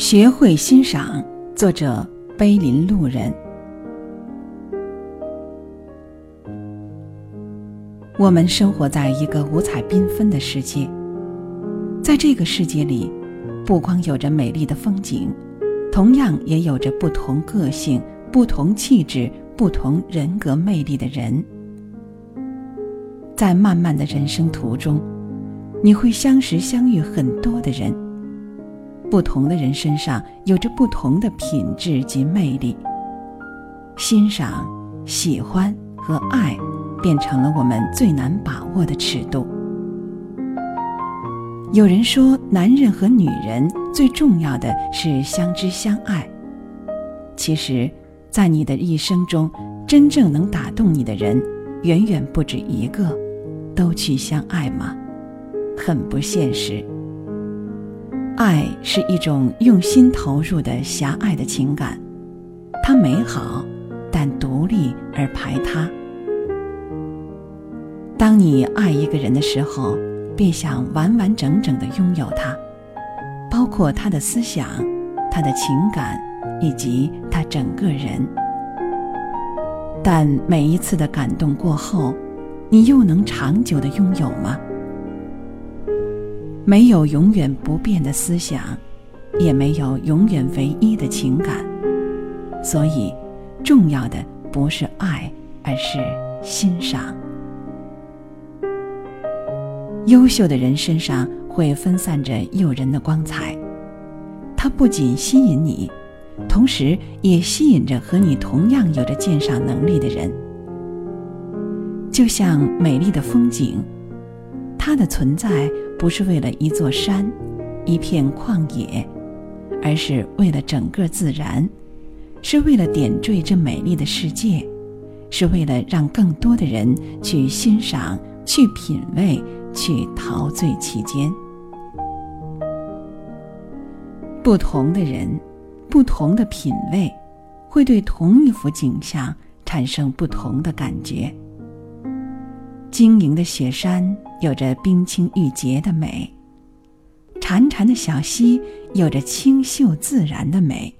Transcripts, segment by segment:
学会欣赏，作者碑林路人。我们生活在一个五彩缤纷的世界，在这个世界里，不光有着美丽的风景，同样也有着不同个性、不同气质、不同人格魅力的人。在漫漫的人生途中，你会相识相遇很多的人。不同的人身上有着不同的品质及魅力。欣赏、喜欢和爱，变成了我们最难把握的尺度。有人说，男人和女人最重要的是相知相爱。其实，在你的一生中，真正能打动你的人，远远不止一个。都去相爱吗？很不现实。爱是一种用心投入的狭隘的情感，它美好，但独立而排他。当你爱一个人的时候，便想完完整整的拥有他，包括他的思想、他的情感以及他整个人。但每一次的感动过后，你又能长久的拥有吗？没有永远不变的思想，也没有永远唯一的情感，所以，重要的不是爱，而是欣赏。优秀的人身上会分散着诱人的光彩，它不仅吸引你，同时也吸引着和你同样有着鉴赏能力的人。就像美丽的风景，它的存在。不是为了一座山、一片旷野，而是为了整个自然，是为了点缀这美丽的世界，是为了让更多的人去欣赏、去品味、去陶醉其间。不同的人，不同的品味，会对同一幅景象产生不同的感觉。晶莹的雪山有着冰清玉洁的美，潺潺的小溪有着清秀自然的美，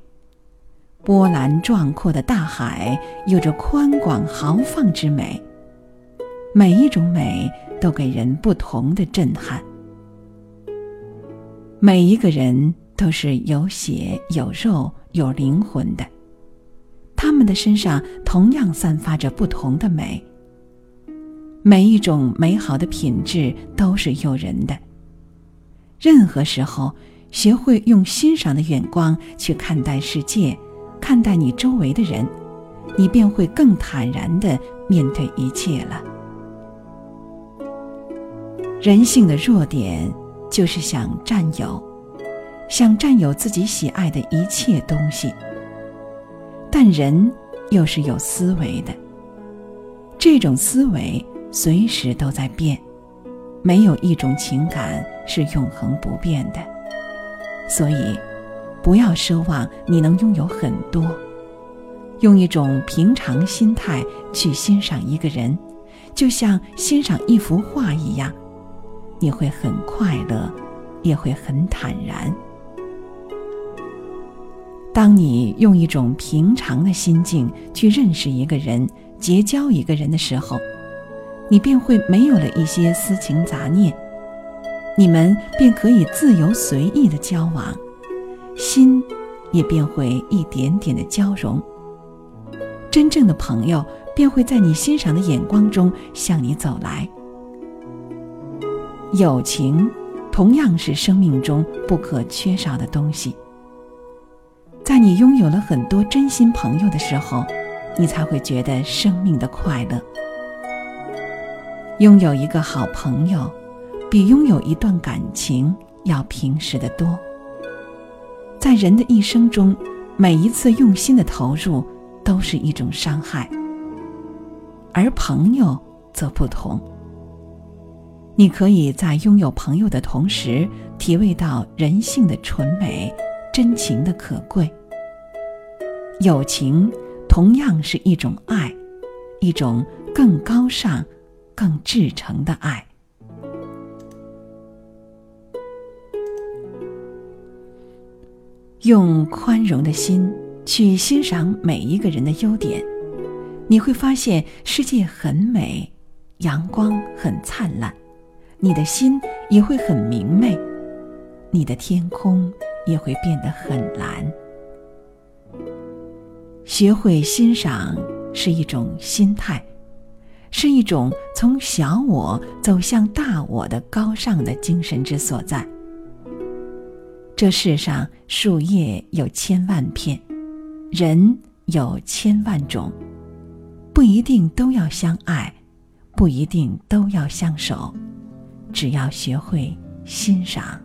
波澜壮阔的大海有着宽广豪放之美。每一种美都给人不同的震撼。每一个人都是有血有肉有灵魂的，他们的身上同样散发着不同的美。每一种美好的品质都是诱人的。任何时候，学会用欣赏的眼光去看待世界，看待你周围的人，你便会更坦然的面对一切了。人性的弱点就是想占有，想占有自己喜爱的一切东西。但人又是有思维的，这种思维。随时都在变，没有一种情感是永恒不变的。所以，不要奢望你能拥有很多，用一种平常心态去欣赏一个人，就像欣赏一幅画一样，你会很快乐，也会很坦然。当你用一种平常的心境去认识一个人、结交一个人的时候，你便会没有了一些私情杂念，你们便可以自由随意的交往，心也便会一点点的交融。真正的朋友便会在你欣赏的眼光中向你走来。友情同样是生命中不可缺少的东西。在你拥有了很多真心朋友的时候，你才会觉得生命的快乐。拥有一个好朋友，比拥有一段感情要平实的多。在人的一生中，每一次用心的投入都是一种伤害，而朋友则不同。你可以在拥有朋友的同时，体味到人性的纯美、真情的可贵。友情同样是一种爱，一种更高尚。更至诚的爱。用宽容的心去欣赏每一个人的优点，你会发现世界很美，阳光很灿烂，你的心也会很明媚，你的天空也会变得很蓝。学会欣赏是一种心态，是一种从小我走向大我的高尚的精神之所在。这世上树叶有千万片，人有千万种，不一定都要相爱，不一定都要相守，只要学会欣赏。